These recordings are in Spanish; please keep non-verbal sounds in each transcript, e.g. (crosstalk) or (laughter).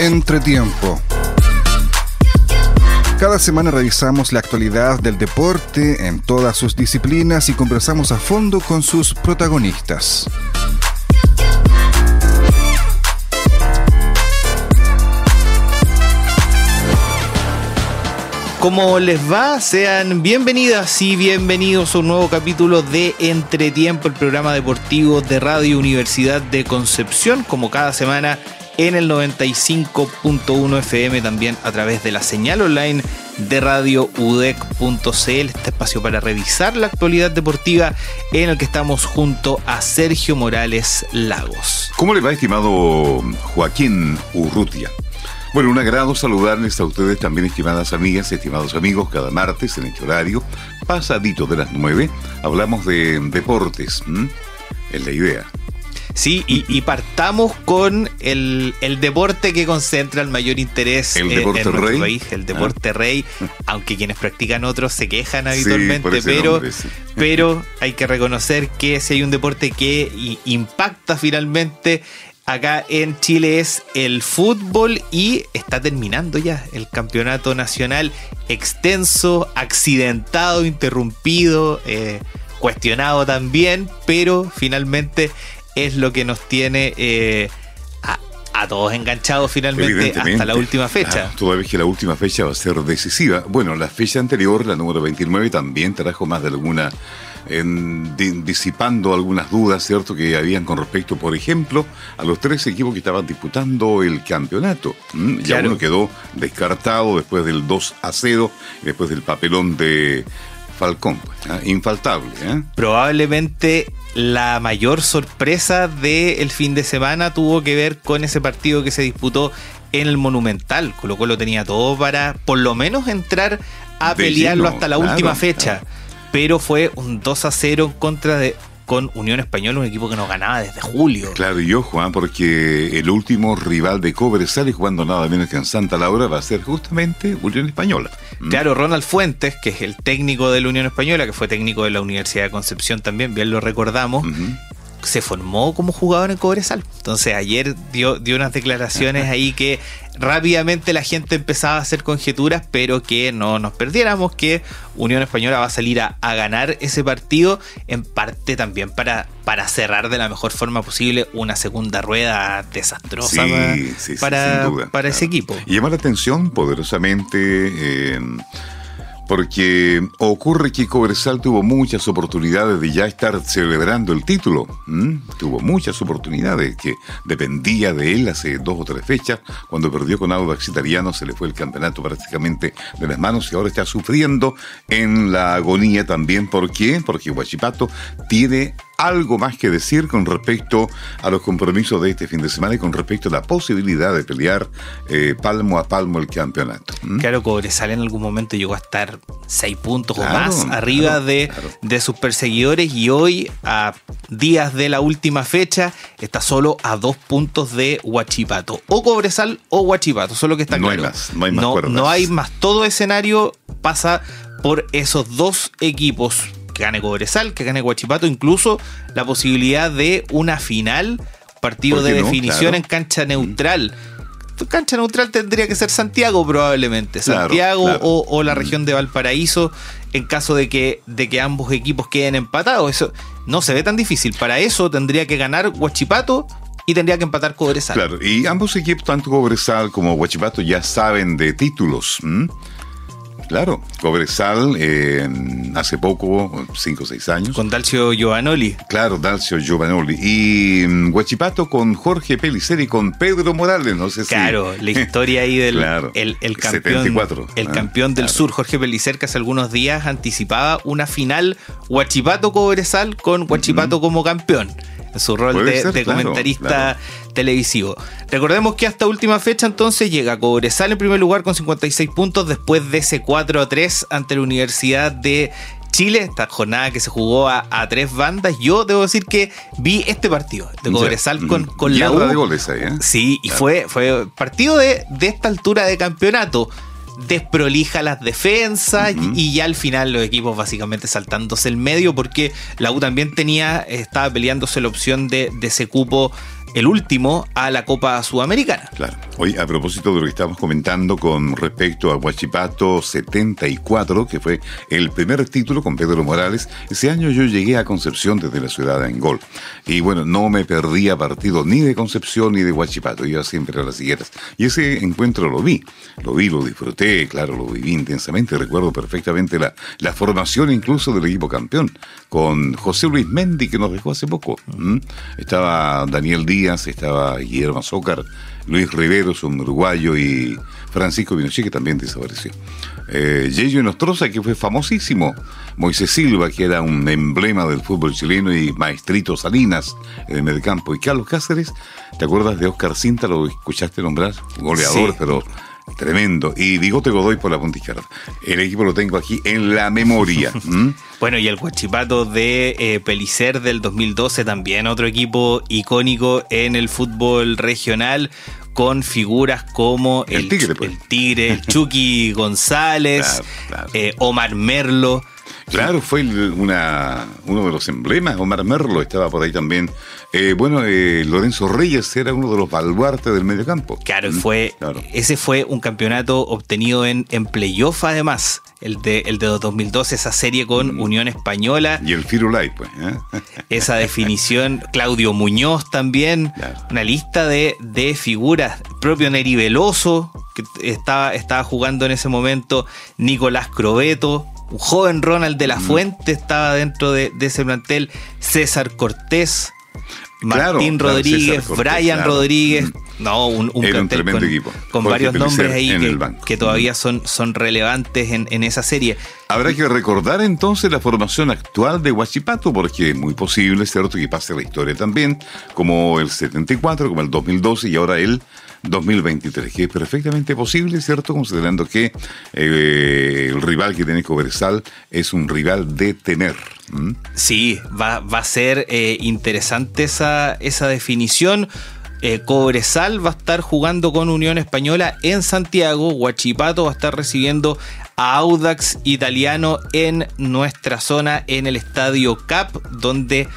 Entretiempo. Cada semana revisamos la actualidad del deporte en todas sus disciplinas y conversamos a fondo con sus protagonistas. ¿Cómo les va? Sean bienvenidas y bienvenidos a un nuevo capítulo de Entretiempo, el programa deportivo de Radio Universidad de Concepción, como cada semana en el 95.1 FM, también a través de la señal online de Radio UDEC.cl, este espacio para revisar la actualidad deportiva en el que estamos junto a Sergio Morales Lagos. ¿Cómo le va, estimado Joaquín Urrutia? Bueno, un agrado saludarles a ustedes también, estimadas amigas, estimados amigos, cada martes en este horario, pasadito de las 9, hablamos de deportes. Es la idea. Sí, y, partamos con el, deporte que concentra el mayor interés el deporte en, rey. país, el deporte ah. rey, aunque quienes practican otros se quejan habitualmente, pero, pero hay que reconocer que si hay un deporte que impacta finalmente acá en Chile es el fútbol y está terminando ya el campeonato nacional extenso, accidentado, interrumpido, eh, cuestionado también, pero finalmente es lo que nos tiene eh, a, todos enganchados finalmente hasta la última fecha. Ah, toda vez que la última fecha va a ser decisiva. Bueno, la fecha anterior, la número 29, también trajo más de alguna en, disipando algunas dudas, ¿cierto?, que habían con respecto, por ejemplo, a los tres equipos que estaban disputando el campeonato. Ya uno quedó descartado después del 2 a 0, después del papelón de Falcón, pues, infaltable. ¿eh? Probablemente la mayor sorpresa del fin de semana tuvo que ver con ese partido que se disputó en el Monumental. Colo Colo tenía todo para por lo menos entrar a pelearlo hasta la última fecha pero fue un 2 a 0 en contra de con Unión Española, un equipo que no ganaba desde julio. Claro, y ojo, ¿ah? porque el último rival de Cobresal jugando nada menos que en Santa Laura va a ser justamente Unión Española. ¿Mm? Claro, Ronald Fuentes, que es el técnico de la Unión Española, que fue técnico de la Universidad de Concepción también, bien lo recordamos. Se formó como jugador en Cobresal. Entonces ayer dio, dio unas declaraciones ahí que rápidamente la gente empezaba a hacer conjeturas, pero que no nos perdiéramos que Unión Española va a salir a, ganar ese partido, en parte también para, para cerrar de la mejor forma posible una segunda rueda desastrosa para, para, ese equipo. Y llama la atención poderosamente. Eh, porque ocurre que Cobresal tuvo muchas oportunidades de ya estar celebrando el título. Tuvo muchas oportunidades que dependía de él hace dos o tres fechas. Cuando perdió con Audax Italiano se le fue el campeonato prácticamente de las manos y ahora está sufriendo en la agonía también. ¿Por qué? Porque Huachipato tiene algo más que decir con respecto a los compromisos de este fin de semana y con respecto a la posibilidad de pelear eh, palmo a palmo el campeonato. Claro, Cobresal en algún momento llegó a estar seis puntos o más arriba de, de sus perseguidores y hoy, a días de la última fecha, está solo a dos puntos de Huachipato. O Cobresal o Huachipato, solo que está no claro. Hay más, no hay más, no, no hay más. Todo escenario pasa por esos dos equipos que gane Cobresal, que gane Guachipato, incluso la posibilidad de una final, partido de definición en cancha neutral. Cancha neutral tendría que ser Santiago probablemente, Santiago O, la región de Valparaíso en caso de que, de que ambos equipos queden empatados. Eso no se ve tan difícil. Para eso tendría que ganar Guachipato y tendría que empatar Cobresal. Claro, y ambos equipos, tanto Cobresal como Guachipato, ya saben de títulos. Claro, Cobresal eh, hace poco, cinco o seis años. Con Dalcio Giovanoli. Claro, Dalcio Giovanoli. Y um, Huachipato con Jorge Peliceri y con Pedro Morales, no sé si. Claro, (laughs) la historia ahí del el, el, campeón. el ah, campeón del sur, Jorge Pelicer, que hace algunos días anticipaba una final Huachipato-Cobresal con Huachipato como campeón su rol de, comentarista televisivo. Recordemos que hasta última fecha entonces llega Cobresal en primer lugar con 56 puntos después de ese 4 a 3 ante la Universidad de Chile, esta jornada que se jugó a, tres bandas. Yo debo decir que vi este partido de Cobresal con, con la U. de goles ahí, ¿eh? Sí, y fue, fue partido de, de esta altura de campeonato desprolija las defensas y ya al final los equipos básicamente saltándose el medio porque la U también tenía, estaba peleándose la opción de, ese cupo el último a la Copa Sudamericana. Claro. Hoy, a propósito de lo que estamos comentando con respecto a Huachipato 74, que fue el primer título con Pedro Morales, ese año yo llegué a Concepción desde la ciudad de Angol. Y bueno, no me perdía partido ni de Concepción ni de Huachipato, iba siempre a las higueras. Y ese encuentro lo vi, lo vi, lo disfruté, claro, lo viví intensamente. Recuerdo perfectamente la, la formación incluso del equipo campeón, con José Luis Mendi, que nos dejó hace poco. Estaba Daniel Díaz, estaba Guillermo Azócar Luis Riveros, un uruguayo, y Francisco Pinochet, que también desapareció. Eh, Yeyo Nostroza, que fue famosísimo. Moisés Silva, que era un emblema del fútbol chileno, y Maestrito Salinas, en el mediocampo. Y Carlos Cáceres, ¿te acuerdas de Oscar Cinta? ¿Lo escuchaste nombrar? Goleador, pero Tremendo. Y Bigote Godoy por la punta izquierda. El equipo lo tengo aquí en la memoria. (laughs) Bueno, y el Guachipato de eh, Pelicer del 2012, también otro equipo icónico en el fútbol regional, con figuras como el, Tigre, pues. el, tigre, el Chucky (laughs) González, eh, Omar Merlo. Claro, fue una, uno de los emblemas. Omar Merlo estaba por ahí también. Eh, bueno, eh, Lorenzo Reyes era uno de los baluartes del mediocampo. Claro, fue, ese fue un campeonato obtenido en, en playoff además. El de, el de 2012, esa serie con mm. Unión Española. Y el Firulay, pues. ¿eh? (laughs) Esa definición. Claudio Muñoz también. Una lista de, de figuras. propio Neri Veloso, que estaba, estaba jugando en ese momento. Nicolás Crobeto joven Ronald de la mm. Fuente estaba dentro de, ese plantel, César Cortés, Martín Rodríguez, Brian Rodríguez. Mm. No, un, un, tremendo equipo. Con varios nombres ahí que, todavía mm. son, son relevantes en, en, esa serie. Habrá que recordar entonces la formación actual de Huachipato, porque es muy posible, ¿cierto?, que pase la historia también, como el 74, como el 2012 y ahora el 2023, que es perfectamente posible, ¿cierto? Considerando que eh, el rival que tiene Cobresal es un rival de tener. Sí, va, a ser eh, interesante esa, esa definición. Eh, Cobresal va a estar jugando con Unión Española en Santiago. Huachipato va a estar recibiendo a Audax Italiano en nuestra zona en el estadio CAP, donde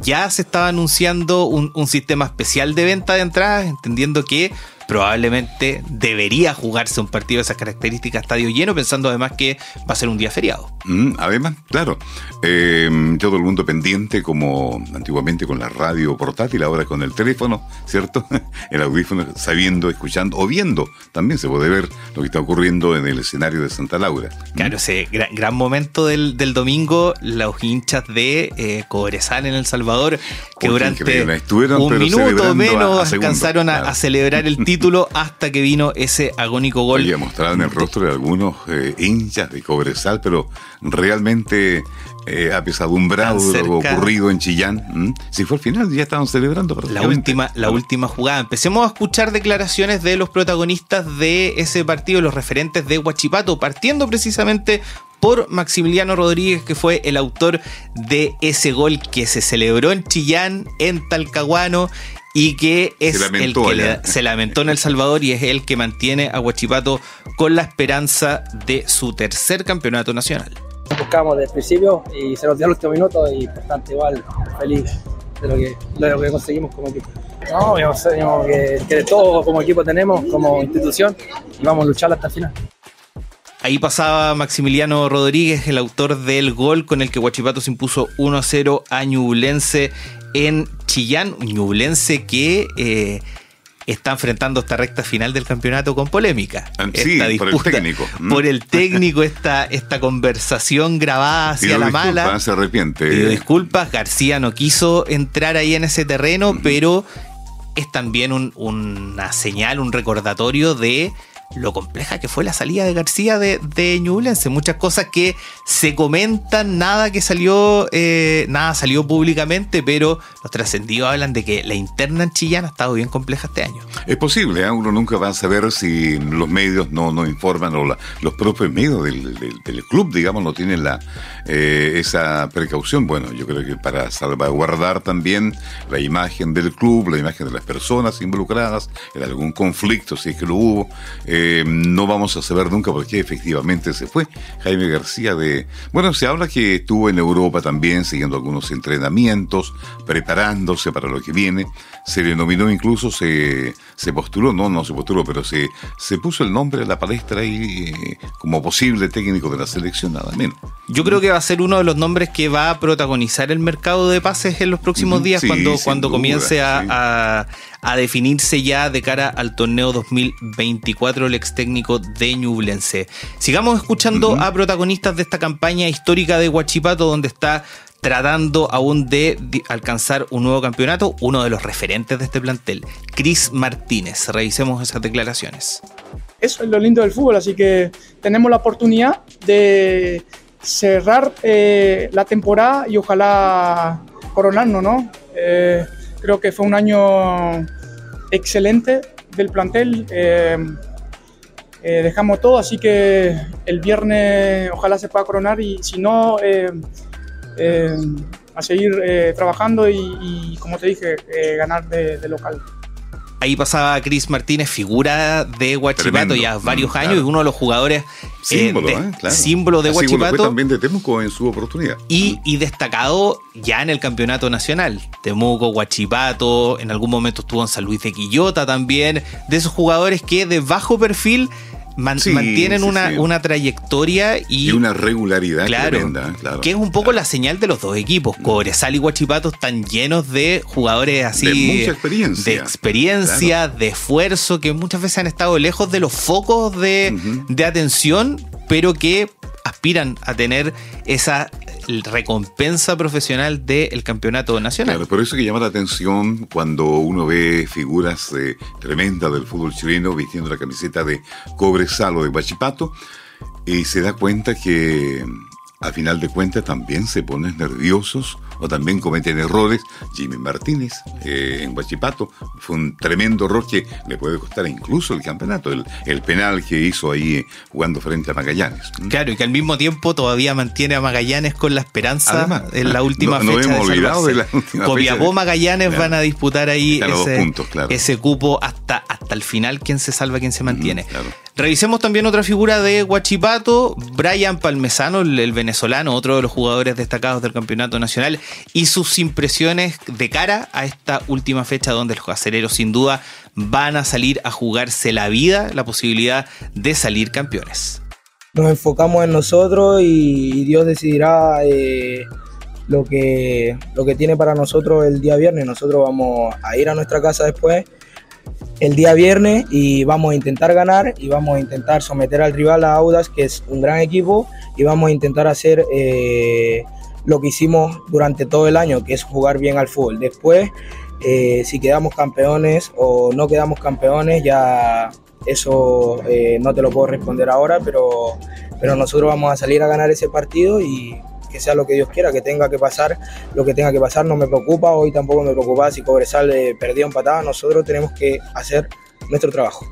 ya se estaba anunciando un, un sistema especial de venta de entradas, entendiendo que probablemente debería jugarse un partido de esas características estadio lleno, pensando además que va a ser un día feriado. Mm, además, claro, eh, todo el mundo pendiente como antiguamente con la radio portátil, ahora con el teléfono, ¿cierto? (laughs) El audífono, sabiendo, escuchando o viendo, también se puede ver lo que está ocurriendo en el escenario de Santa Laura. ¿Mm? Claro, ese gran, momento del, domingo, los hinchas de eh, Cobresal en El Salvador, que durante un minuto menos alcanzaron a, a celebrar el título (laughs) título hasta que vino ese agónico gol. Oye, mostraron el rostro de algunos eh, hinchas de Cobresal, pero realmente eh, apesadumbrado lo ocurrido en Chillán. Si fue al final, ya estaban celebrando. La última, la última jugada. Empecemos a escuchar declaraciones de los protagonistas de ese partido, los referentes de Huachipato, partiendo precisamente por Maximiliano Rodríguez, que fue el autor de ese gol que se celebró en Chillán, en Talcahuano, y que es el que se lamentó en El Salvador y es el que mantiene a Huachipato con la esperanza de su tercer campeonato nacional. Buscamos desde el principio y se nos dio el último minuto y bastante igual feliz de lo que, lo que conseguimos como equipo. No, sabemos que, que de todo como equipo tenemos, como institución, y vamos a luchar hasta el final. Ahí pasaba Maximiliano Rodríguez, el autor del gol con el que Huachipato se impuso 1-0 a Ñublense en Chillán, Ñublense que eh, está enfrentando esta recta final del campeonato con polémica. Ah, sí, por el técnico. (laughs) Por el técnico, esta, esta conversación grabada hacia la mala. se arrepiente. disculpas, García no quiso entrar ahí en ese terreno, pero es también una señal, un recordatorio de lo compleja que fue la salida de García de, de Ñublense. Muchas cosas que se comentan, nada que salió, eh, nada salió públicamente, pero los trascendidos hablan de que la interna en Chillán ha estado bien compleja este año. Es posible, ¿eh? uno nunca va a saber si los medios no, no informan o los propios medios del, club, digamos, no tienen la, eh, esa precaución. Bueno, yo creo que para salvaguardar también la imagen del club, la imagen de las personas involucradas en algún conflicto, si es que lo hubo no vamos a saber nunca por qué efectivamente se fue Jaime García de... Bueno, se habla que estuvo en Europa también siguiendo algunos entrenamientos, preparándose para lo que viene. Se le nominó incluso, se, se postuló, no, no se postuló, pero se, se puso el nombre a la palestra ahí eh, como posible técnico de la selección, nada menos. Yo creo que va a ser uno de los nombres que va a protagonizar el mercado de pases en los próximos días cuando, cuando comience a, a, definirse ya de cara al torneo 2024 el ex técnico de Ñublense. Sigamos escuchando a protagonistas de esta campaña histórica de Huachipato donde está tratando aún de alcanzar un nuevo campeonato, uno de los referentes de este plantel, Cris Martínez. Revisemos esas declaraciones. Eso es lo lindo del fútbol, así que tenemos la oportunidad de cerrar eh, la temporada y ojalá coronarnos, ¿no? Eh, creo que fue un año excelente del plantel. Eh, dejamos todo, así que el viernes ojalá se pueda coronar y si no, a seguir trabajando y, como te dije, ganar de local. Ahí pasaba Chris Martínez, figura de Huachipato ya varios mm, años y uno de los jugadores eh, símbolo, de, eh, símbolo de Huachipato. también de Temuco en su oportunidad. Y, y, destacado ya en el campeonato nacional. Temuco, Huachipato, en algún momento estuvo en San Luis de Quillota también. De esos jugadores que de bajo perfil mantienen una, una trayectoria y, una regularidad tremenda. Claro, que es un poco la señal de los dos equipos. Mm. Cobresal y Guachipato están llenos de jugadores así. De mucha experiencia. De experiencia, de esfuerzo, que muchas veces han estado lejos de los focos de, de atención, pero que aspiran a tener esa recompensa profesional del campeonato nacional. Claro, por eso que llama la atención cuando uno ve figuras eh, tremendas del fútbol chileno vistiendo la camiseta de Cobresal o de Bachipato y se da cuenta que a final de cuentas también se ponen nerviosos o también cometen errores. Jimmy Martínez eh, en Huachipato fue un tremendo error que le puede costar incluso el campeonato, el, el penal que hizo ahí eh, jugando frente a Magallanes. Claro, y que al mismo tiempo todavía mantiene a Magallanes con la esperanza en la última fecha. No hemos olvidado de la última Copiapó, Magallanes van a disputar ahí ese, ese, cupo hasta, hasta el final, quién se salva, quién se mantiene. claro. Revisemos también otra figura de Huachipato, Brian Palmesano, el, venezolano, otro de los jugadores destacados del campeonato nacional, y sus impresiones de cara a esta última fecha donde los aceleros sin duda van a salir a jugarse la vida, la posibilidad de salir campeones. Nos enfocamos en nosotros y Dios decidirá eh, lo, que, lo que tiene para nosotros el día viernes. Nosotros vamos a ir a nuestra casa después el día viernes y vamos a intentar ganar y vamos a intentar someter al rival a Audas, que es un gran equipo, y vamos a intentar hacer eh, lo que hicimos durante todo el año, que es jugar bien al fútbol. Después, eh, si quedamos campeones o no quedamos campeones, ya eso eh, no te lo puedo responder ahora, pero, pero nosotros vamos a salir a ganar ese partido y que sea lo que Dios quiera, que tenga que pasar lo que tenga que pasar, no me preocupa, hoy tampoco me preocupa si Cobresal eh, perdió empatada, nosotros tenemos que hacer nuestro trabajo.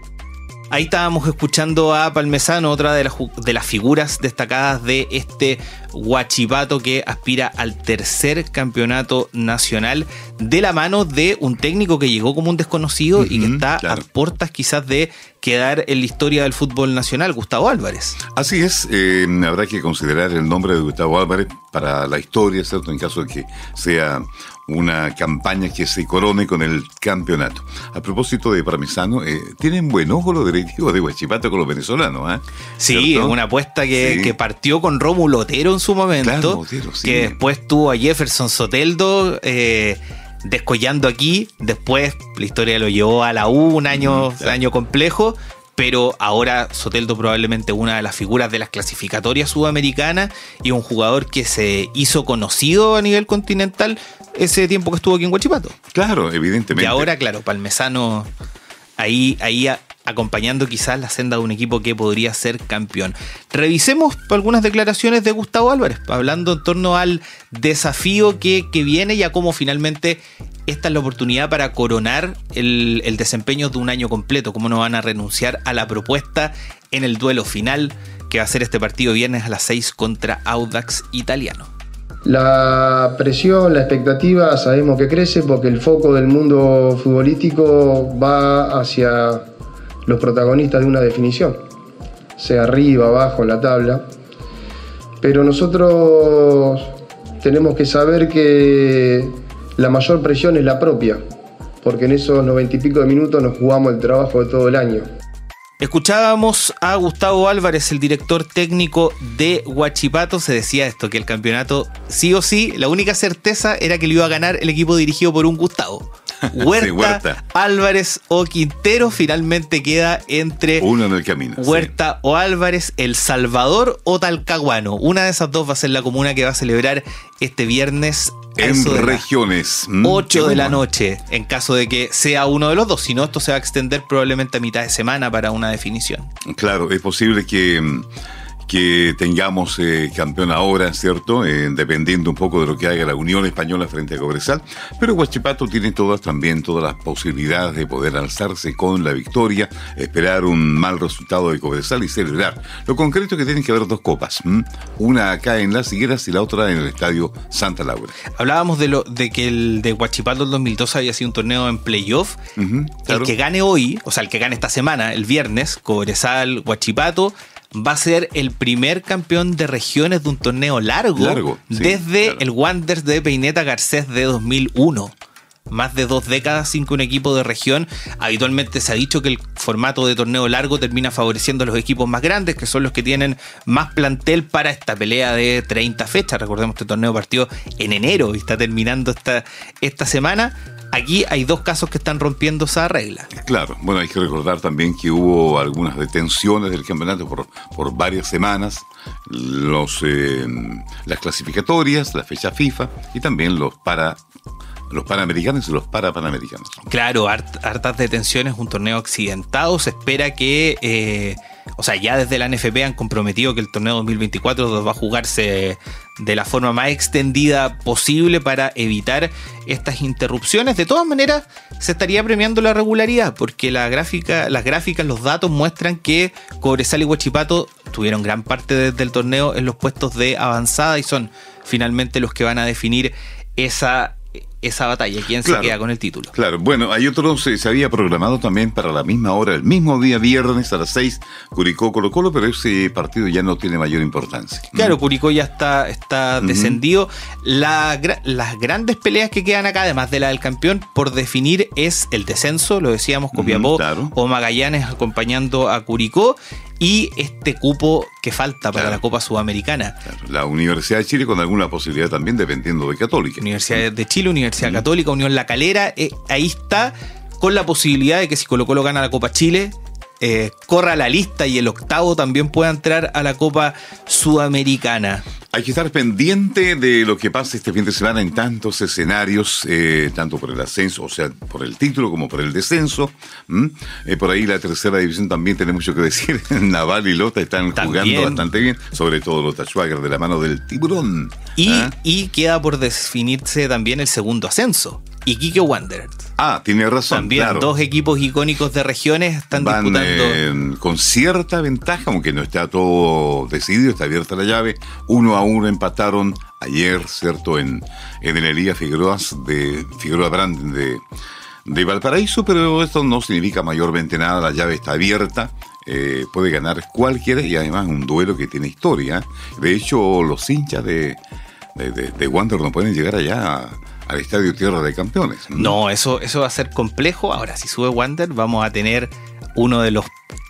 Ahí estábamos escuchando a Palmesano, otra de las, de las figuras destacadas de este Huachipato que aspira al tercer campeonato nacional de la mano de un técnico que llegó como un desconocido y que está a puertas quizás de quedar en la historia del fútbol nacional, Gustavo Álvarez. Así es, eh, habrá que considerar el nombre de Gustavo Álvarez para la historia, ¿cierto? En caso de que sea una campaña que se corone con el campeonato. A propósito de Parmesano, eh, tienen buen ojo los directivos de Huachipato con los venezolanos, ¿eh? Sí, una apuesta que, partió con Rómulo Otero en su momento, que después tuvo a Jefferson Soteldo eh, descollando aquí, después la historia lo llevó a la U, un año, un año complejo, pero ahora Soteldo probablemente una de las figuras de las clasificatorias sudamericanas y un jugador que se hizo conocido a nivel continental ese tiempo que estuvo aquí en Huachipato. Claro, evidentemente. Y ahora, claro, Palmesano ahí, ahí acompañando quizás la senda de un equipo que podría ser campeón. Revisemos algunas declaraciones de Gustavo Álvarez, hablando en torno al desafío que, viene y a cómo finalmente esta es la oportunidad para coronar el, el desempeño de un año completo, cómo no van a renunciar a la propuesta en el duelo final que va a ser este partido viernes a las 6 contra Audax Italiano. La presión, la expectativa sabemos que crece porque el foco del mundo futbolístico va hacia los protagonistas de una definición, sea arriba, abajo, en la tabla. Pero nosotros tenemos que saber que la mayor presión es la propia, porque en esos noventa y pico de minutos nos jugamos el trabajo de todo el año. Escuchábamos a Gustavo Álvarez, el director técnico de Huachipato. Se decía esto, que el campeonato sí o sí, la única certeza era que lo iba a ganar el equipo dirigido por un Gustavo. (laughs) Huerta, Álvarez o Quintero finalmente queda entre uno en el camino. Huerta o Álvarez, El Salvador o Talcahuano. Una de esas dos va a ser la comuna que va a celebrar este viernes en regiones. 8 mm, de la noche, en caso de que sea uno de los dos. Si no, esto se va a extender probablemente a mitad de semana para una definición. Claro, es posible que mm, que tengamos eh, campeón ahora, ¿cierto? Eh, dependiendo un poco de lo que haga la Unión Española frente a Cobresal. Pero Huachipato tiene todas también todas las posibilidades de poder alzarse con la victoria, esperar un mal resultado de Cobresal y celebrar. Lo concreto es que tienen que haber dos copas, una acá en Las Higueras y la otra en el Estadio Santa Laura. Hablábamos de lo de que el de Huachipato el 2002 había sido un torneo en playoff. El que gane hoy, o sea, el que gane esta semana, el viernes, Cobresal, Huachipato, va a ser el primer campeón de regiones de un torneo largo, desde el Wanderers de Peineta Garcés de 2001 más de dos décadas sin que un equipo de región, habitualmente se ha dicho que el formato de torneo largo termina favoreciendo a los equipos más grandes, que son los que tienen más plantel para esta pelea de 30 fechas. Recordemos que el torneo partió en enero y está terminando esta, esta semana. Aquí hay dos casos que están rompiendo esa regla. Claro, bueno, hay que recordar también que hubo algunas detenciones del campeonato por, por varias semanas, los, eh, las clasificatorias, la fecha FIFA y también los para los panamericanos y los parapanamericanos. Claro, hartas detenciones, un torneo accidentado. Se espera que, eh, o sea, ya desde la NFP han comprometido que el torneo 2024 va a jugarse de la forma más extendida posible para evitar estas interrupciones. De todas maneras, se estaría premiando la regularidad, porque la gráfica, las gráficas, los datos muestran que Cobresal y Huachipato tuvieron gran parte del torneo en los puestos de avanzada y son finalmente los que van a definir esa esa batalla, quién se queda con el título. Claro, bueno, hay otro, se, se, había programado también para la misma hora, el mismo día viernes a las 6, Curicó Colo Colo, pero ese partido ya no tiene mayor importancia. Claro, Curicó ya está, está descendido. las grandes peleas que quedan acá, además de la del campeón, por definir es el descenso, lo decíamos, Copiapó o Magallanes acompañando a Curicó y este cupo que falta para la Copa Sudamericana. La Universidad de Chile con alguna posibilidad también dependiendo de Católica. Universidad de Chile, Universidad Católica, Unión La Calera, eh, ahí está con la posibilidad de que si Colo Colo gana la Copa Chile, eh, corra la lista y el octavo también pueda entrar a la Copa Sudamericana. Hay que estar pendiente de lo que pasa este fin de semana en tantos escenarios, eh, tanto por el ascenso, o sea, por el título como por el descenso. Eh, por ahí la tercera división también tiene mucho que decir. (laughs) Naval y Lota están jugando bastante bien, sobre todo Lota Schwager de la mano del tiburón. Y, ¿ah? y queda por definirse también el segundo ascenso. Iquique Wanderers. Ah, tiene razón. También dos equipos icónicos de regiones están disputando. Eh, con cierta ventaja, aunque no está todo decidido, está abierta la llave. Uno a uno empataron ayer, ¿cierto? En, en el Elías Figueroa de Figueroa Brand de, de Valparaíso, pero esto no significa mayormente nada. La llave está abierta. Eh, puede ganar cualquiera y además un duelo que tiene historia. De hecho, los hinchas de, de, de Wander no pueden llegar allá al Estadio Tierra de Campeones. No, eso, eso va a ser complejo. Ahora, si sube Wander, vamos a tener uno de los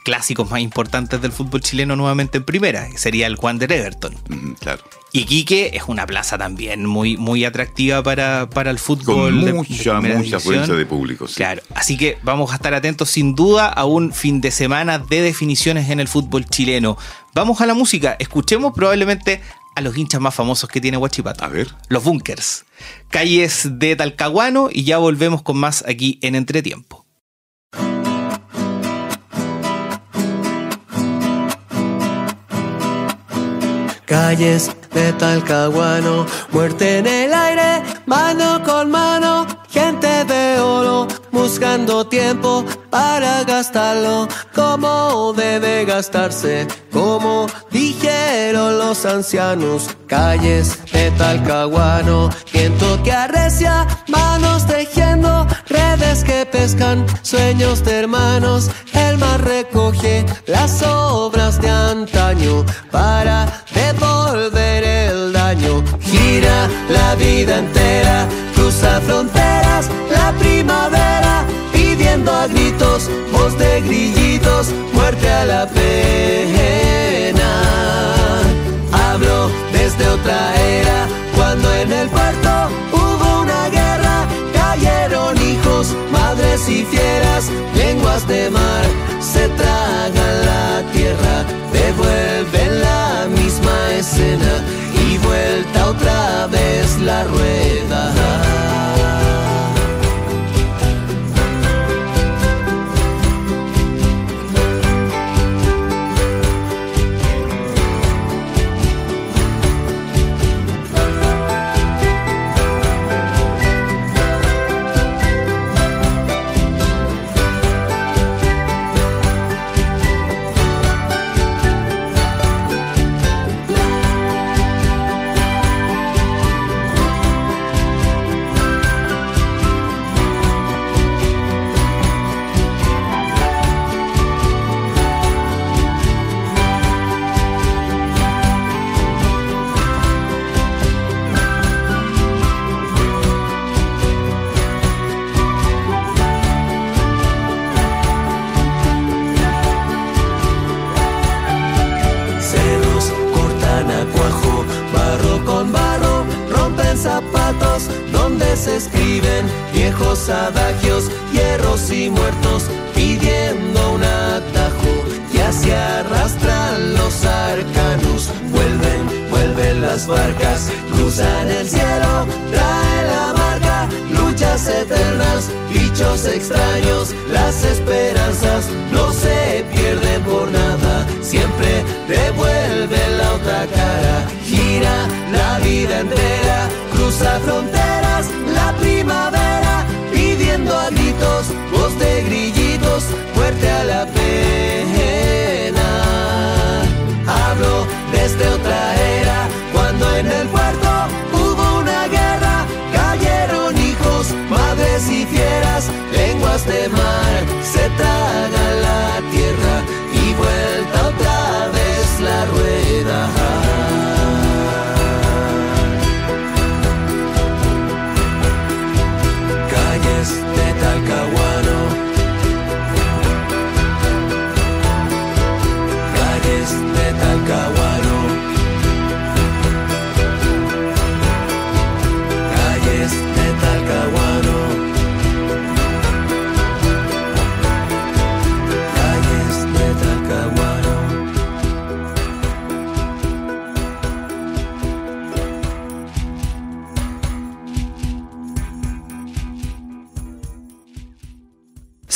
clásicos más importantes del fútbol chileno nuevamente en primera, sería el Wander Everton. claro. Y Quique es una plaza también muy, muy atractiva para, para el fútbol. Con mucha, mucha fuerza de público. Claro, así que vamos a estar atentos sin duda a un fin de semana de definiciones en el fútbol chileno. Vamos a la música, escuchemos probablemente a los hinchas más famosos que tiene Huachipato. A ver. Los bunkers. Calles de Talcahuano y ya volvemos con más aquí en Entretiempo. Calles de Talcahuano, muerte en el aire, mano con mano, gente de oro buscando tiempo para gastarlo como debe gastarse, como dijeron los ancianos. Calles de Talcahuano, viento que arrecia, manos tejiendo redes que pescan sueños de hermanos. El mar recoge las obras de antaño para devolver el daño. Gira la vida entera, cruza fronteras, la primavera pidiendo a gritos, voz de grillitos, muerte a la pena. Lenguas de mar, se tragan la tierra, devuelven la misma escena y vuelta otra vez la rueda.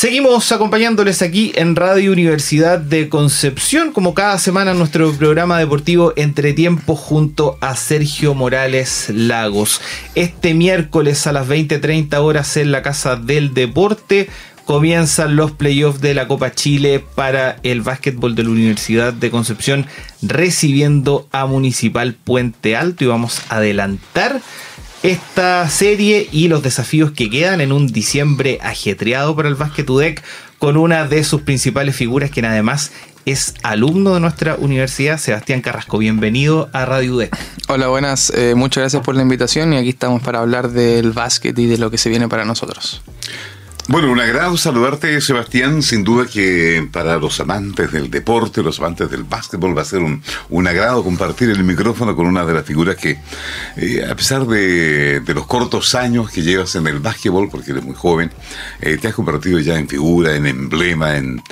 Seguimos acompañándoles aquí en Radio Universidad de Concepción, como cada semana nuestro programa deportivo Entre Tiempos junto a Sergio Morales Lagos. Este miércoles a las 20.30 horas en la Casa del Deporte comienzan los playoffs de la Copa Chile para el básquetbol de la Universidad de Concepción recibiendo a Municipal Puente Alto y vamos a adelantar esta serie y los desafíos que quedan en un diciembre ajetreado para el Básquet UDEC con una de sus principales figuras, quien además es alumno de nuestra universidad, Sebastián Carrasco. Bienvenido a Radio UDEC. Hola, buenas. Eh, muchas gracias por la invitación y aquí estamos para hablar del básquet y de lo que se viene para nosotros. Bueno, un agrado saludarte, Sebastián. Sin duda que para los amantes del deporte, los amantes del básquetbol, va a ser un, un agrado compartir el micrófono con una de las figuras que, eh, a pesar de, los cortos años que llevas en el básquetbol, porque eres muy joven, eh, te has convertido ya en figura, en emblema, en,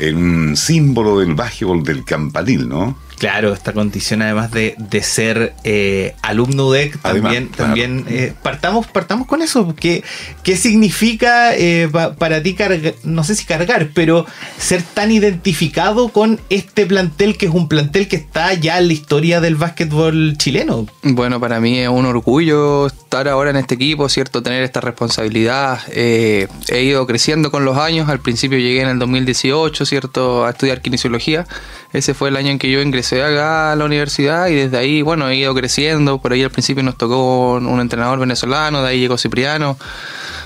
en símbolo del básquetbol del campanil, ¿no? Claro, esta condición además de, ser eh, alumno UDEC, también, también eh, partamos, partamos con eso. ¿Qué, qué significa eh, para ti cargar, no sé si cargar, pero ser tan identificado con este plantel que es un plantel que está ya en la historia del básquetbol chileno? Bueno, para mí es un orgullo estar ahora en este equipo, ¿cierto? Tener esta responsabilidad. he ido creciendo con los años, al principio llegué en el 2018, ¿cierto? A estudiar kinesiología. Ese fue el año en que yo ingresé haga a la universidad y desde ahí, bueno, he ido creciendo. Por ahí al principio nos tocó un entrenador venezolano, de ahí llegó Cipriano.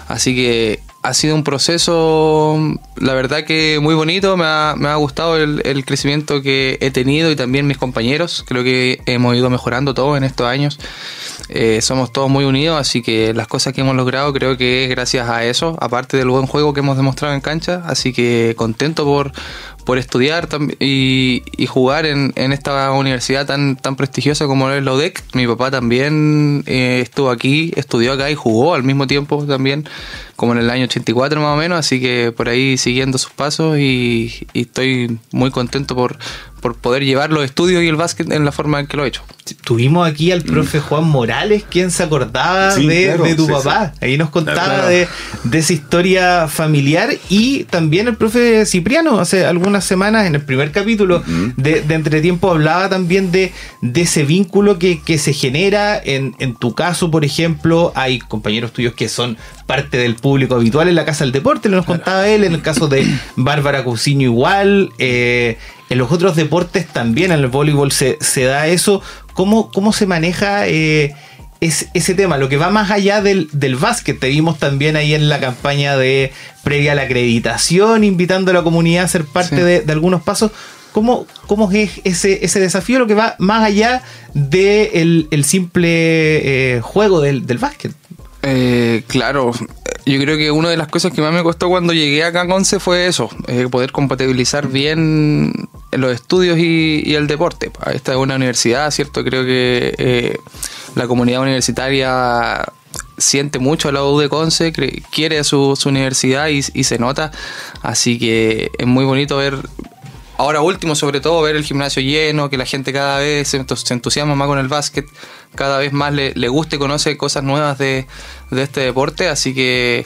Así que ha sido un proceso, la verdad que muy bonito, me ha, me ha gustado el, el, crecimiento que he tenido y también mis compañeros, creo que hemos ido mejorando todos en estos años, eh, somos todos muy unidos, así que las cosas que hemos logrado creo que es gracias a eso, aparte del buen juego que hemos demostrado en cancha, así que contento por, por estudiar y, y jugar en, en, esta universidad tan, tan prestigiosa como es la UDEC. Mi papá también eh, estuvo aquí, estudió acá y jugó al mismo tiempo también, como en el año 84 más o menos, así que por ahí siguiendo sus pasos y, y estoy muy contento por, por poder llevar los estudios y el básquet en la forma en que lo he hecho. Tuvimos aquí al profe Juan Morales, quien se acordaba Sí, de, claro, de tu sí, papá. Ahí nos contaba Claro. de, de esa historia familiar y también el profe Cipriano, hace algunas semanas en el primer capítulo de, de Entretiempo hablaba también de, de ese vínculo que, que se genera. En, en tu caso, por ejemplo, hay compañeros tuyos que son parte del público habitual en la Casa del Deporte, lo nos contaba él, en el caso de Bárbara Cousiño igual, eh, en los otros deportes también, en el voleibol se, se da eso. ¿Cómo, cómo se maneja eh, es- ese tema? Lo que va más allá del, del básquet. Te vimos también ahí en la campaña de previa a la acreditación, invitando a la comunidad a ser parte Sí. de, de algunos pasos. ¿Cómo, ¿Cómo es ese, ese desafío? Lo que va más allá del el, el simple eh, juego del, del básquet. Eh, claro, yo creo que una de las cosas que más me costó cuando llegué acá a Conce fue eso, eh, poder compatibilizar bien los estudios y, el deporte. Esta es una universidad, ¿cierto? Creo que eh, la comunidad universitaria siente mucho a la U de Conce, quiere su, su universidad y, y se nota, así que es muy bonito ver Ahora último, sobre todo, ver el gimnasio lleno, que la gente cada vez se, entus- se entusiasma más con el básquet, cada vez más le, le y conoce cosas nuevas de, de este deporte, así que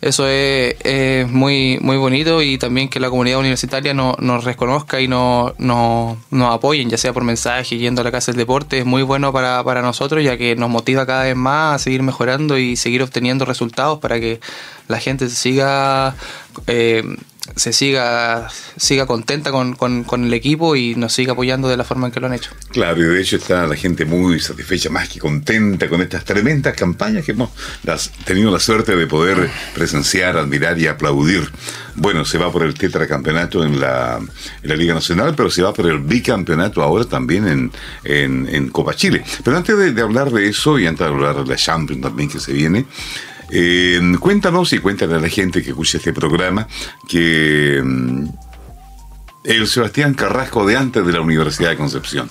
eso es, es muy, muy bonito y también que la comunidad universitaria no- nos reconozca y no- no- nos apoyen, ya sea por mensaje, yendo a la casa del deporte, es muy bueno para, para nosotros, ya que nos motiva cada vez más a seguir mejorando y seguir obteniendo resultados para que la gente siga... eh, se siga siga contenta con, con- con el equipo y nos siga apoyando de la forma en que lo han hecho. Claro, y de hecho está la gente muy satisfecha, más que contenta con estas tremendas campañas que hemos las- tenido la suerte de poder presenciar, admirar y aplaudir. Bueno, se va por el tetracampeonato en la, en la Liga Nacional, pero se va por el bicampeonato ahora también en, en, en Copa Chile. Pero antes de, de hablar de eso y antes de hablar de la Champions también que se viene, cuéntanos y cuéntale a la gente que escucha este programa que mm, el Sebastián Carrasco de antes de la Universidad de Concepción.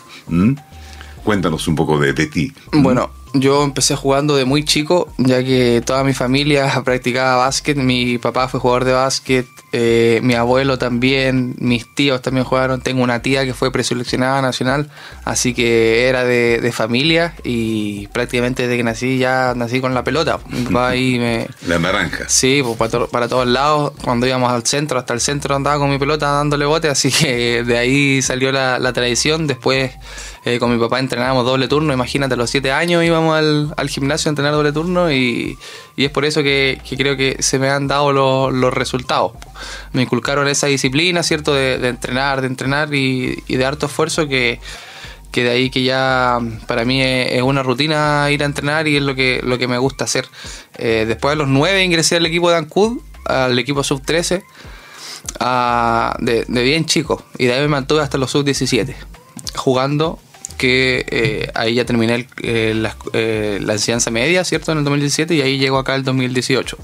Cuéntanos un poco de, de ti. Bueno, yo empecé jugando de muy chico, ya que toda mi familia (laughs) practicaba básquet. Mi papá fue jugador de básquet, eh, mi abuelo también, mis tíos también jugaron. Tengo una tía que fue preseleccionada nacional, así que era de, de familia y prácticamente desde que nací ya nací con la pelota. (laughs) Ahí me, La naranja. Sí, pues para, to- para todos lados. Cuando íbamos al centro, hasta el centro andaba con mi pelota dándole bote, así que de ahí salió la, la tradición. Después eh, con mi papá entrenábamos doble turno, imagínate, a los siete años íbamos al, al gimnasio a entrenar doble turno y, y es por eso que, creo que se me han dado los, resultados. Me inculcaron esa disciplina, ¿cierto? De, entrenar, de entrenar y, de harto esfuerzo que de ahí que ya para mí es, una rutina ir a entrenar y es lo que, lo que me gusta hacer. Eh, después de los 9 ingresé al equipo de Ancud, al equipo sub-13, ah, de, de bien chico, y de ahí me mantuve hasta los sub-17, jugando que eh, ahí ya terminé el- eh, la, eh, la enseñanza media, ¿cierto? En el 2017 y ahí llego acá el 2018.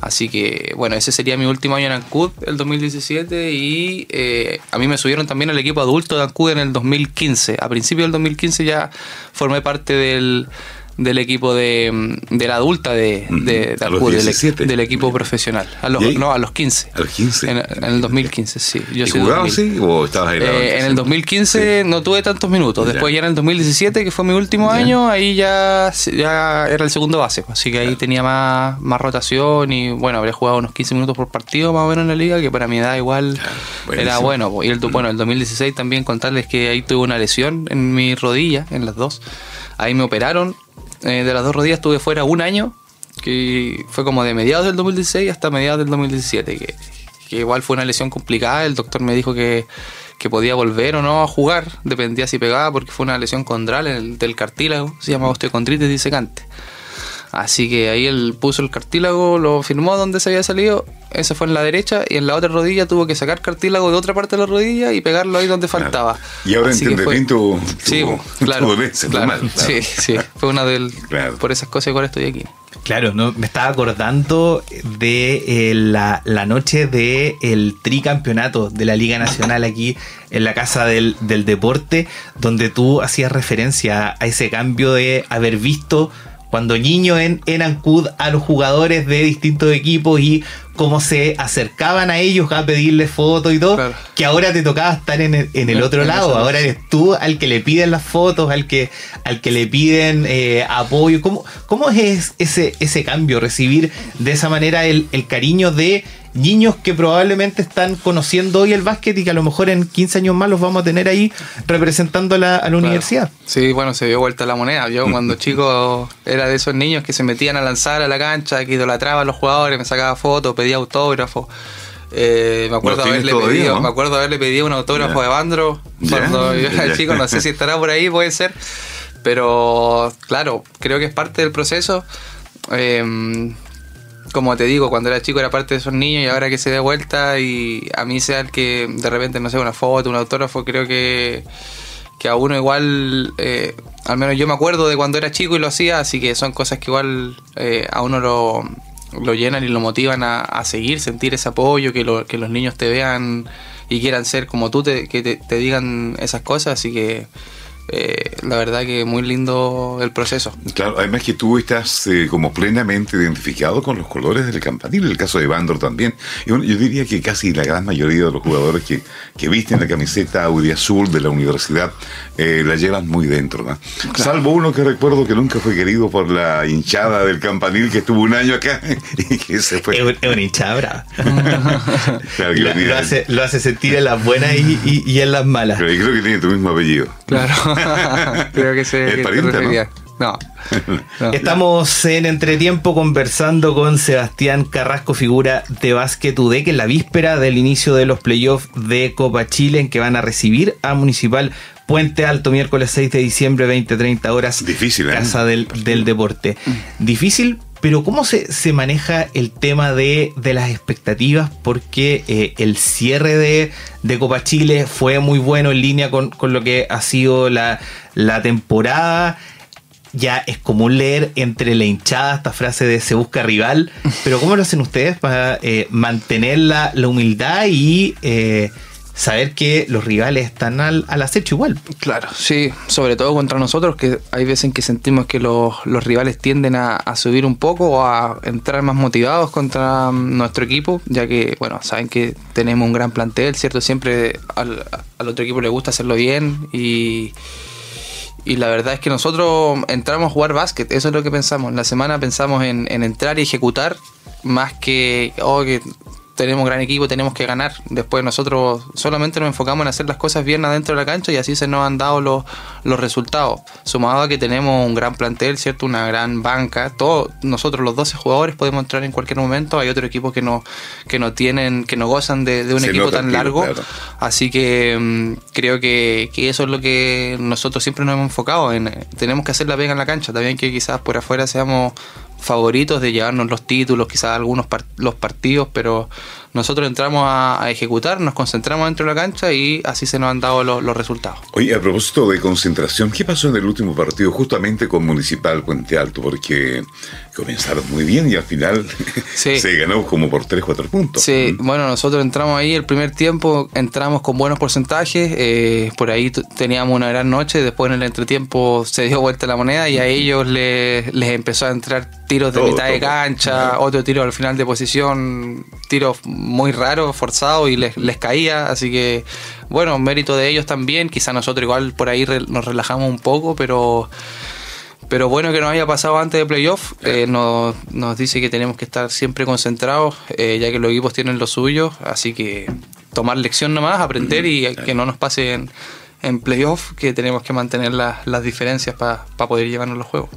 Así que, bueno, ese sería mi último año en Ancud, el 2017, y eh, a mí me subieron también al equipo adulto de Ancud en el 2015. A principios del 2015 ya formé parte del, del equipo de, de la adulta de, de, del, 17. del equipo profesional. A los, no, a los 15. A los 15. En, en el 2015, sí. Yo ¿Y jugabas 2000. así o estabas ahí? Eh, en sí? el 2015 no tuve tantos minutos. Después ya en el 2017, que fue mi último Ya. año, ahí ya, ya era el segundo base. Así que ahí tenía más, más rotación y bueno, habría jugado unos 15 minutos por partido más o menos en la liga, que para mi edad igual era bueno. po. Y el, bueno, el 2016 también contarles que ahí tuve una lesión en mi rodilla, en las dos. Ahí me operaron. Eh, de las dos rodillas estuve fuera un año, que fue como de mediados del 2016 hasta mediados del 2017, que, que igual fue una lesión complicada. El doctor me dijo que, que podía volver o no a jugar, dependía si pegaba, porque fue una lesión condral del cartílago, se llama osteocondritis disecante. Así que ahí él puso el cartílago, lo firmó donde se había salido, esa fue en la derecha, y en la otra rodilla tuvo que sacar cartílago de otra parte de la rodilla y pegarlo ahí donde faltaba. Y ahora entiende bien tu, sí, claro, Sí, sí, fue una del... Por esas cosas igual estoy aquí. Claro, no, me estaba acordando de eh, la, noche del el tricampeonato de la Liga Nacional aquí en la Casa del, del Deporte, donde tú hacías referencia a ese cambio de haber visto cuando niño en, en Ancud a los jugadores de distintos equipos y cómo se acercaban a ellos a pedirles fotos y todo, que ahora te tocaba estar en el, en el otro lado, ahora eres tú al que le piden las fotos, al que, al que le piden eh, apoyo. ¿Cómo, ¿Cómo es ese, ese cambio, recibir de esa manera el, el cariño de niños que probablemente están conociendo hoy el básquet y que a lo mejor en 15 años más los vamos a tener ahí representando a la, universidad. Sí, bueno, se dio vuelta la moneda. Yo cuando chico era de esos niños que se metían a lanzar a la cancha, que idolatraban a los jugadores, me sacaba fotos, pedía autógrafo. Eh, me acuerdo haberle pedido, me acuerdo haberle pedido un autógrafo de Bandro cuando yo era (laughs) chico, no sé si estará por ahí, puede ser. Pero claro, creo que es parte del proceso. Eh, como te digo, cuando era chico era parte de esos niños y ahora que se dé vuelta y a mí sea el que de repente, no sé, una foto, un autógrafo, creo que, que a uno igual, eh, al menos yo me acuerdo de cuando era chico y lo hacía, así que son cosas que igual eh, a uno lo, lo, llenan y lo motivan a, seguir, sentir ese apoyo, que, lo, que los niños te vean y quieran ser como tú, te, que te, te digan esas cosas, así que eh, la verdad que muy lindo el proceso. Claro, además que tú estás eh, como plenamente identificado con los colores del campanil, el caso de Bandor también. Yo, yo diría que casi la gran mayoría de los jugadores que, que visten la camiseta Audi Azul de la universidad eh, la llevan muy dentro, ¿no? Salvo uno que recuerdo que nunca fue querido por la hinchada del campanil que estuvo un año acá (laughs) y que se fue. Es, una hinchada brava. (laughs) lo, hace, lo, hace, sentir en las buenas y, y, en las malas. Pero yo creo que tiene tu mismo apellido. Claro. (laughs) Creo que se. (laughs) ¿no? Estamos en entretiempo conversando con Sebastián Carrasco, figura de Básquet UDEC, en la víspera del inicio de los playoffs de Copa Chile, en que van a recibir a Municipal Puente Alto, miércoles 6 de diciembre, 20-30 horas. Difícil, ¿eh? Casa del, del Deporte. Difícil, pero ¿cómo se, se, maneja el tema de, de las expectativas? Porque eh, el cierre de, de, Copa Chile fue muy bueno en línea con, con lo que ha sido la, la, temporada. Ya es común leer entre la hinchada esta frase de se busca rival, (laughs) pero ¿cómo lo hacen ustedes para eh, mantener la, la, humildad y... Eh, saber que los rivales están al, al, acecho igual. Claro, sí, sobre todo contra nosotros, que hay veces en que sentimos que los, los rivales tienden a, subir un poco o a entrar más motivados contra nuestro equipo, ya que, bueno, saben que tenemos un gran plantel, ¿cierto? Siempre al, al otro equipo le gusta hacerlo bien y... Y la verdad es que nosotros entramos a jugar básquet, eso es lo que pensamos. La semana pensamos en, en entrar y ejecutar, más que, oh, que tenemos gran equipo, tenemos que ganar. Después nosotros solamente nos enfocamos en hacer las cosas bien adentro de la cancha y así se nos han dado los, los resultados. Sumado a que tenemos un gran plantel, ¿cierto? Una gran banca. Todos nosotros los 12 jugadores podemos entrar en cualquier momento. Hay otro equipo que no, que no tienen, que no gozan de, un equipo tan largo. Así que mm, creo que, que, eso es lo que nosotros siempre nos hemos enfocado en. Tenemos que hacer la pega en la cancha. También que quizás por afuera seamos favoritos de llevarnos los títulos, quizás algunos los partidos, pero nosotros entramos a, ejecutar, nos concentramos dentro de la cancha y así se nos han dado los, resultados. Oye, a propósito de concentración, ¿qué pasó en el último partido justamente con Municipal Puente Alto? Porque comenzaron muy bien y al final (laughs) se ganó como por 3, 4 puntos. Sí, bueno, nosotros entramos ahí el primer tiempo, entramos con buenos porcentajes, eh, por ahí teníamos una gran noche, después en el entretiempo se dio vuelta la moneda y a ellos les, les empezó a entrar tiros de mitad de cancha, otro tiro al final de posición, tiros muy raros, forzados y les, les caía, así que bueno, mérito de ellos también, quizá nosotros igual por ahí nos relajamos un poco, pero pero bueno que nos haya pasado antes de playoff, eh, nos, nos, dice que tenemos que estar siempre concentrados, eh, ya que los equipos tienen lo suyo, así que tomar lección nomás, aprender y que no nos pase en, en playoff, que tenemos que mantener las diferencias para poder llevarnos los juegos.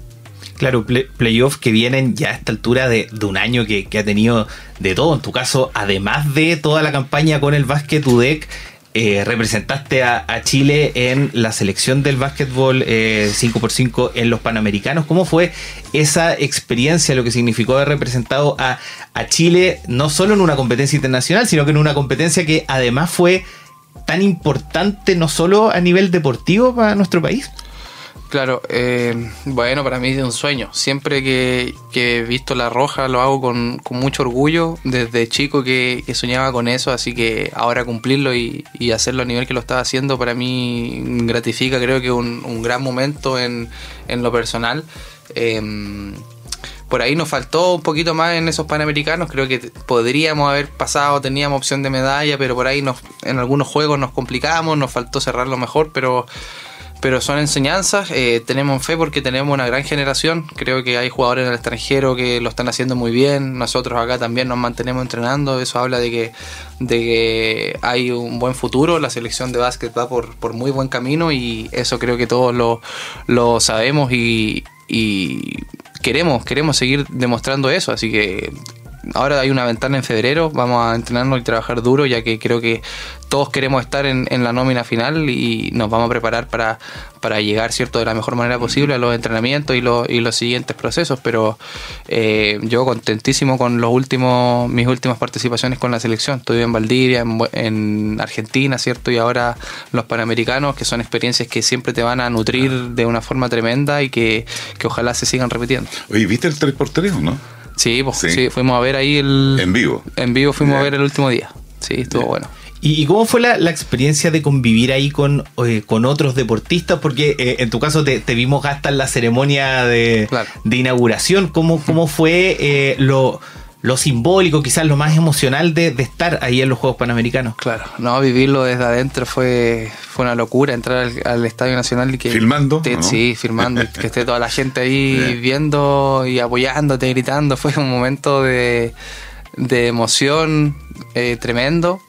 Claro, playoffs que vienen ya a esta altura de, un año que, ha tenido de todo. En tu caso, además de toda la campaña con el básquet UDEC, eh, representaste a, Chile en la selección del básquetbol 5x5 en los Panamericanos. ¿Cómo fue esa experiencia, lo que significó haber representado a, a Chile no solo en una competencia internacional, sino que en una competencia que además fue tan importante no solo a nivel deportivo para nuestro país? Claro, eh, bueno, para mí es un sueño. Siempre que, he visto la roja lo hago con, mucho orgullo. Desde chico que, soñaba con eso, así que ahora cumplirlo y, hacerlo a nivel que lo estaba haciendo para mí gratifica, creo que un, un gran momento en, lo personal. Em, por ahí nos faltó un poquito más en esos panamericanos. Creo que podríamos haber pasado, teníamos opción de medalla, pero por ahí nos, en algunos juegos nos complicamos, nos faltó cerrarlo mejor, pero pero son enseñanzas. Eh, tenemos fe porque tenemos una gran generación. Creo que hay jugadores en el extranjero que lo están haciendo muy bien. Nosotros acá también nos mantenemos entrenando. Eso habla de que, de que hay un buen futuro. La selección de básquet va por, por muy buen camino y eso creo que todos lo, lo sabemos y, y queremos, queremos seguir demostrando eso. Así que ahora hay una ventana en febrero, vamos a entrenarnos y trabajar duro, ya que creo que todos queremos estar en, la nómina final y nos vamos a preparar para, para llegar cierto de la mejor manera posible a los entrenamientos y, y los siguientes procesos. Pero eh, yo contentísimo con los últimos, mis últimas participaciones con la selección. Estuve en Valdivia, en, Argentina, ¿cierto? Y ahora los Panamericanos, que son experiencias que siempre te van a nutrir de una forma tremenda y que, ojalá se sigan repitiendo. Oye, ¿viste el 3x3 o no? Sí, pues, sí. fuimos a ver ahí el... En vivo. En vivo fuimos a ver el último día. Sí, estuvo bueno. ¿Y, cómo fue la, experiencia de convivir ahí con, eh, con otros deportistas? Porque eh, en tu caso te, vimos hasta en la ceremonia de, inauguración. ¿Cómo, cómo fue eh, lo, lo simbólico, quizás lo más emocional de, estar ahí en los Juegos Panamericanos? Claro, no, vivirlo desde adentro fue, fue una locura, entrar al, Estadio Nacional y que... ¿Filmando? Sí, filmando, que esté toda la gente ahí (laughs) viendo y apoyándote, gritando. Fue un momento de, de emoción tremendo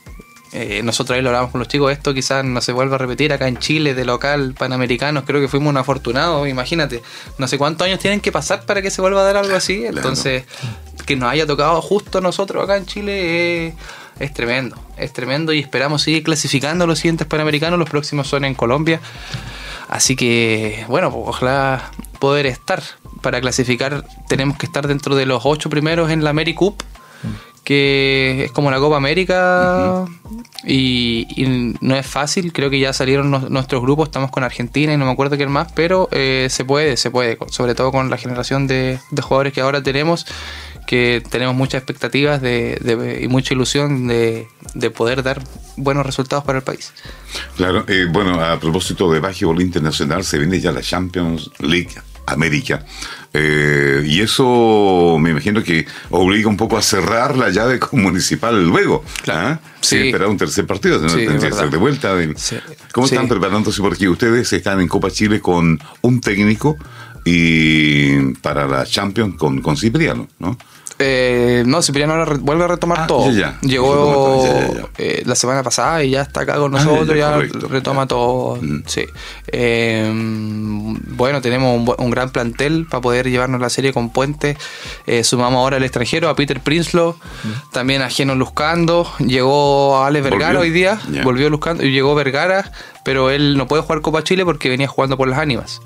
eh, nosotros ahí lo hablamos con los chicos, esto quizás no se vuelva a repetir acá en Chile, de local, panamericanos, creo que fuimos un afortunado, imagínate, no sé cuántos años tienen que pasar para que se vuelva a dar algo así, entonces que nos haya tocado justo a nosotros acá en Chile es tremendo, es tremendo y esperamos seguir clasificando los siguientes panamericanos, los próximos son en Colombia, así que bueno, pues, ojalá poder estar, para clasificar tenemos que estar dentro de los ocho primeros en la AmeriCup que es como la Copa América y, no es fácil, creo que ya salieron nuestros grupos, estamos con Argentina y no me acuerdo quién más, pero eh, se puede, se puede, sobre todo con la generación de, jugadores que ahora tenemos, que tenemos muchas expectativas de, y mucha ilusión de, poder dar buenos resultados para el país. Claro, eh, bueno, a propósito de básquetbol internacional, se viene ya la Champions League América. Eh, y eso me imagino que obliga un poco a cerrar la llave municipal luego. Claro. ¿ah? Sí. esperar un tercer partido, no sí, de vuelta. ¿Cómo están preparándose? Porque ustedes están en Copa Chile con un técnico y para la Champions con, con Cipriano, ¿no? Eh, no, Cipriano vuelve a retomar ah, todo. Llegó eh, la semana pasada y ya está acá con ah, nosotros, ya, retoma todo. Mm. Sí. Eh, bueno, tenemos un, gran plantel para poder llevarnos la serie con Puente. sumamos ahora al extranjero, a Peter Prinslow, mm. también a Geno Luzcando. Llegó a Alex Vergara hoy día, volvió Luzcando y llegó Vergara, pero él no puede jugar Copa Chile porque venía jugando por las ánimas.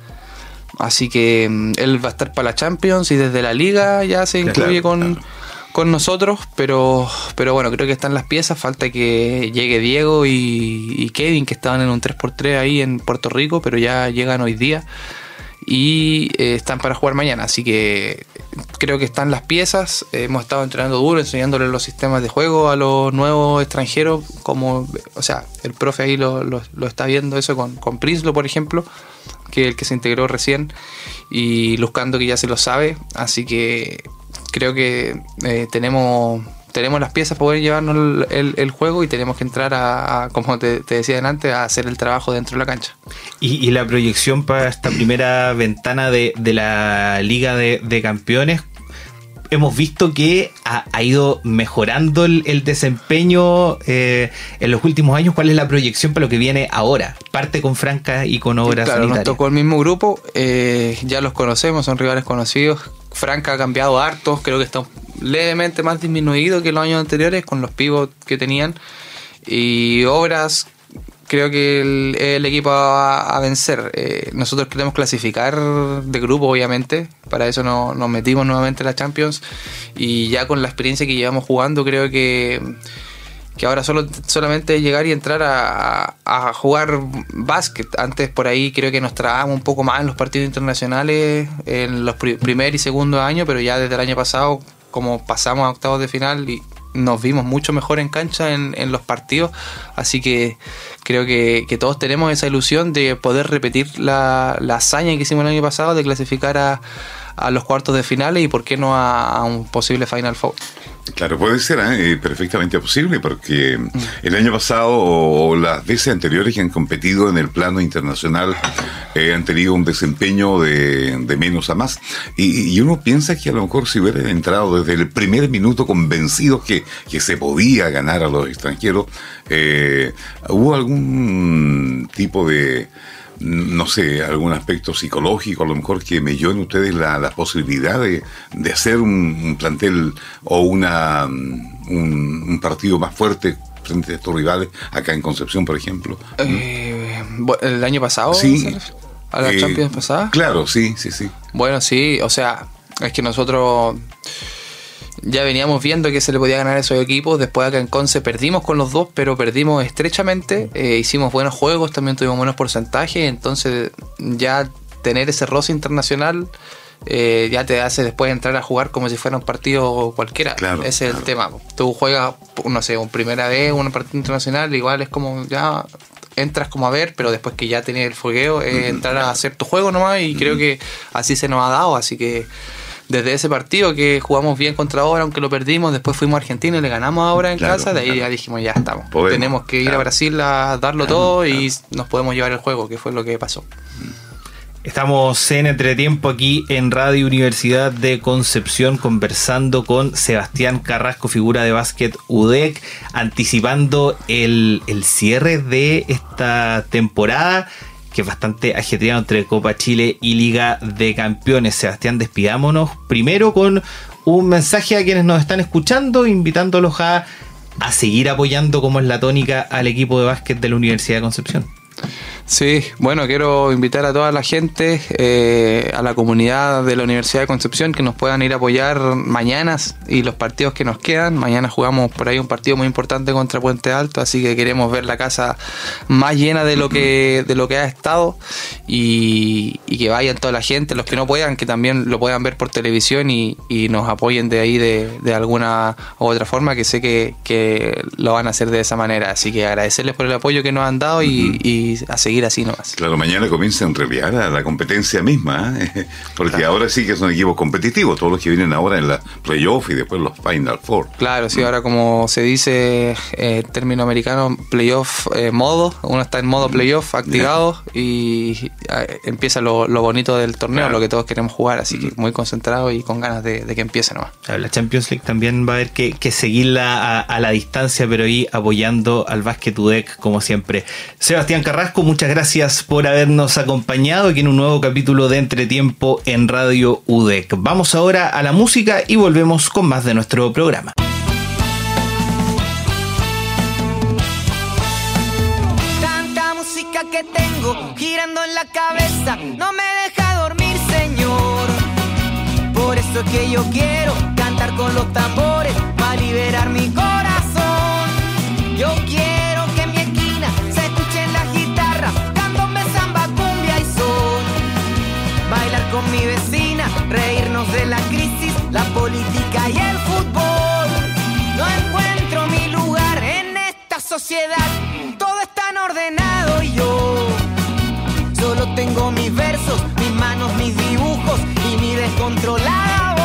Así que mm, él va a estar para la Champions y desde la liga ya se incluye con, nosotros, pero, pero bueno, creo que están las piezas, falta que llegue Diego y, Kevin, que estaban en un 3x3 ahí en Puerto Rico, pero ya llegan hoy día y eh, están para jugar mañana, así que creo que están las piezas, hemos estado entrenando duro, enseñándoles los sistemas de juego a los nuevos extranjeros, como, o sea, el profe ahí lo, está viendo eso con, con Prinslo, por ejemplo, que el que se integró recién, y Luzcando que ya se lo sabe, así que creo que eh, tenemos tenemos las piezas para poder llevarnos el, juego y tenemos que entrar a, como te, decía antes, a hacer el trabajo dentro de la cancha. Y, la proyección para esta primera ventana de, la Liga de, Campeones, hemos visto que ha, ido mejorando el, desempeño eh, en los últimos años. ¿Cuál es la proyección para lo que viene ahora? Parte con Franca y con Obras Claro, nos tocó el mismo grupo, eh, ya los conocemos, son rivales conocidos. Franca ha cambiado harto, creo que está levemente más disminuido que los años anteriores con los pivots que tenían. Y Obras creo que el, equipo a, vencer. Eh, nosotros queremos clasificar de grupo, obviamente. Para eso nos metimos nuevamente en la Champions. Y ya con la experiencia que llevamos jugando, creo que, que ahora solo, solamente llegar y entrar a, jugar básquet. Antes por ahí creo que nos trabamos un poco más en los partidos internacionales en los primer y segundo años, pero ya desde el año pasado, como pasamos a octavos de final y nos vimos mucho mejor en cancha en, en los partidos, así que creo que, que, todos tenemos esa ilusión de poder repetir la, la hazaña que hicimos el año pasado de clasificar a, a los cuartos de finales y por qué no a, un posible Final Four. Claro, puede ser ¿eh? perfectamente posible porque el año pasado o las veces anteriores que han competido en el plano internacional eh, han tenido un desempeño de, menos a más. Y, uno piensa que a lo mejor si hubieran entrado desde el primer minuto convencidos que, que se podía ganar a los extranjeros, eh, hubo algún tipo de no sé, algún aspecto psicológico, a lo mejor que me dio en ustedes la, posibilidad de, hacer un, plantel o una, un, partido más fuerte frente a estos rivales, acá en Concepción, por ejemplo. Eh, ¿El año pasado? Sí. ¿A la eh, Champions pasada? Claro, sí, sí, sí. Bueno, sí, o sea, es que nosotros ya veníamos viendo que se le podía ganar a esos equipos. Después acá en Conce perdimos con los dos, pero perdimos estrechamente. Eh, hicimos buenos juegos, también tuvimos buenos porcentajes. Entonces ya tener ese roce internacional eh, ya te hace después entrar a jugar como si fuera un partido cualquiera. Ese es el tema. Tú juegas, no sé, un primera vez, un partido internacional, igual es como ya entras como a ver, pero después que ya tienes el fogueo, es entrar a hacer tu juego nomás y creo que así se nos ha dado, así que desde ese partido que jugamos bien contra ahora, aunque lo perdimos, después fuimos a Argentina y le ganamos ahora en casa, de ahí ya dijimos, ya estamos. Tenemos que ir a Brasil a darlo todo y nos podemos llevar el juego, que fue lo que pasó. Estamos en entretiempo aquí en Radio Universidad de Concepción conversando con Sebastián Carrasco, figura de básquet UDEC, anticipando el, el cierre de esta temporada que es bastante ajetreado entre Copa Chile y Liga de Campeones. Sebastián, despidámonos primero con un mensaje a quienes nos están escuchando, invitándolos a, a seguir apoyando como es la tónica al equipo de básquet de la Universidad de Concepción. Sí, bueno, quiero invitar a toda la gente, eh, a la comunidad de la Universidad de Concepción, que nos puedan ir a apoyar mañana y los partidos que nos quedan. Mañana jugamos por ahí un partido muy importante contra Puente Alto, así que queremos ver la casa más llena de lo que, de lo que ha estado y, que vayan toda la gente, los que no puedan, que también lo puedan ver por televisión y, nos apoyen de ahí de, alguna u otra forma, que sé que, lo van a hacer de esa manera. Así que agradecerles por el apoyo que nos han dado y, y a seguir así nomás. Claro, mañana comienza en realidad la competencia misma, ¿eh? (laughs) porque ahora sí que son equipos competitivos, todos los que vienen ahora en la playoff y después los Final Four. Claro, sí, ahora como se dice eh, término americano, playoff eh, modo, uno está en modo playoff activado y eh, empieza lo, bonito del torneo, lo que todos queremos jugar, así que muy concentrado y con ganas de, que empiece nomás. La Champions League también va a haber que, seguirla a, la distancia, pero ahí apoyando al Basket UDEC como siempre. Sebastián Carrasco, muchas gracias por habernos acompañado aquí en un nuevo capítulo de Entretiempo en Radio UDEC. Vamos ahora a la música y volvemos con más de nuestro programa. Tanta música que tengo girando en la cabeza no me deja dormir, Señor. Por eso es que yo quiero cantar con los tambores para liberar mi corazón. Yo quiero con mi vecina, reírnos de la crisis, la política y el fútbol. No encuentro mi lugar en esta sociedad, todo es tan ordenado y yo solo tengo mis versos, mis manos, mis dibujos y mi descontrolada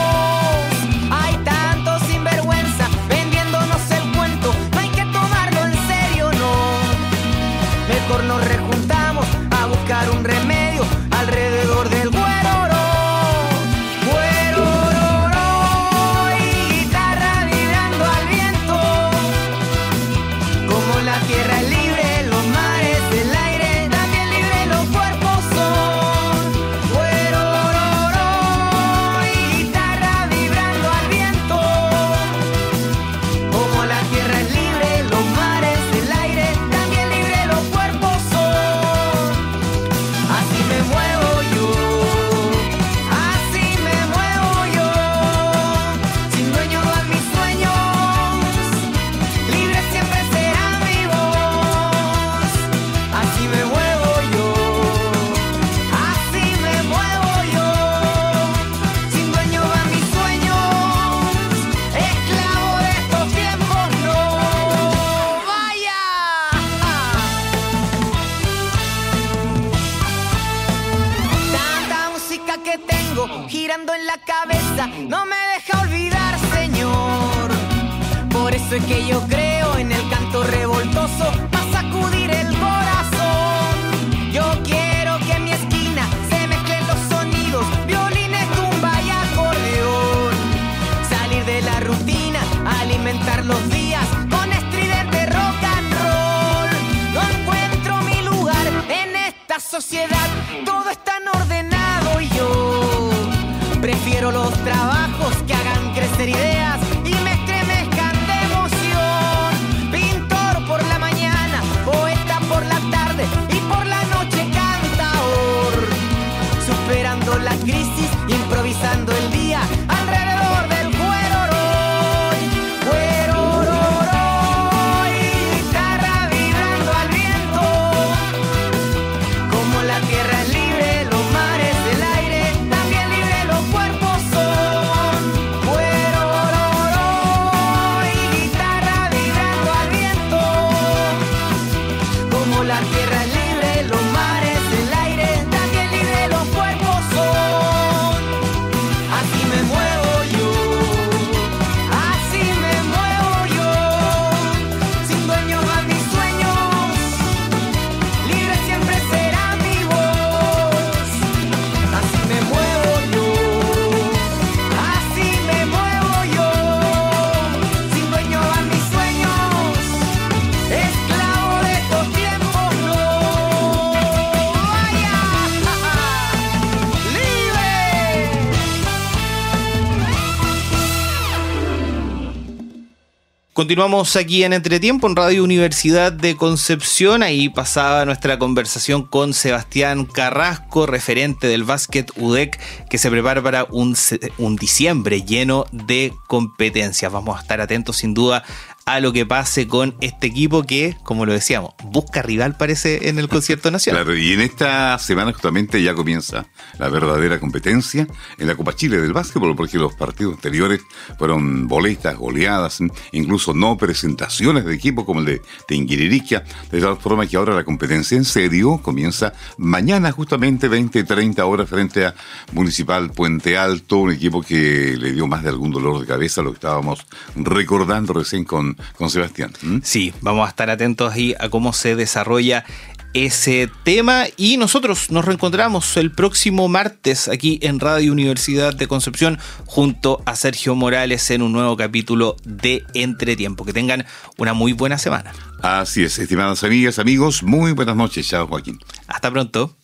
Continuamos aquí en Entretiempo en Radio Universidad de Concepción. Ahí pasaba nuestra conversación con Sebastián Carrasco, referente del básquet UDEC, que se prepara para un, un diciembre lleno de competencias. Vamos a estar atentos sin duda a lo que pase con este equipo que, como lo decíamos, busca rival parece en el concierto (laughs) nacional. Claro, y en esta semana justamente ya comienza la verdadera competencia en la Copa Chile del básquetbol, porque los partidos anteriores fueron boletas, goleadas, incluso no presentaciones de equipo como el de Tinguiririquia, de tal forma que ahora la competencia en serio comienza mañana justamente 20 y 30 horas frente a Municipal Puente Alto, un equipo que le dio más de algún dolor de cabeza, lo que estábamos recordando recién con, con Sebastián. ¿Mm? Sí, vamos a estar atentos ahí a cómo se desarrolla ese tema y nosotros nos reencontramos el próximo martes aquí en Radio Universidad de Concepción junto a Sergio Morales en un nuevo capítulo de Entretiempo. Que tengan una muy buena semana. Así es, estimadas amigas, amigos, muy buenas noches. Chao, Joaquín. Hasta pronto.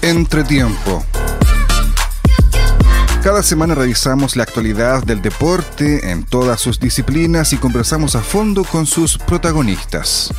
Entretiempo. Cada semana revisamos la actualidad del deporte en todas sus disciplinas y conversamos a fondo con sus protagonistas.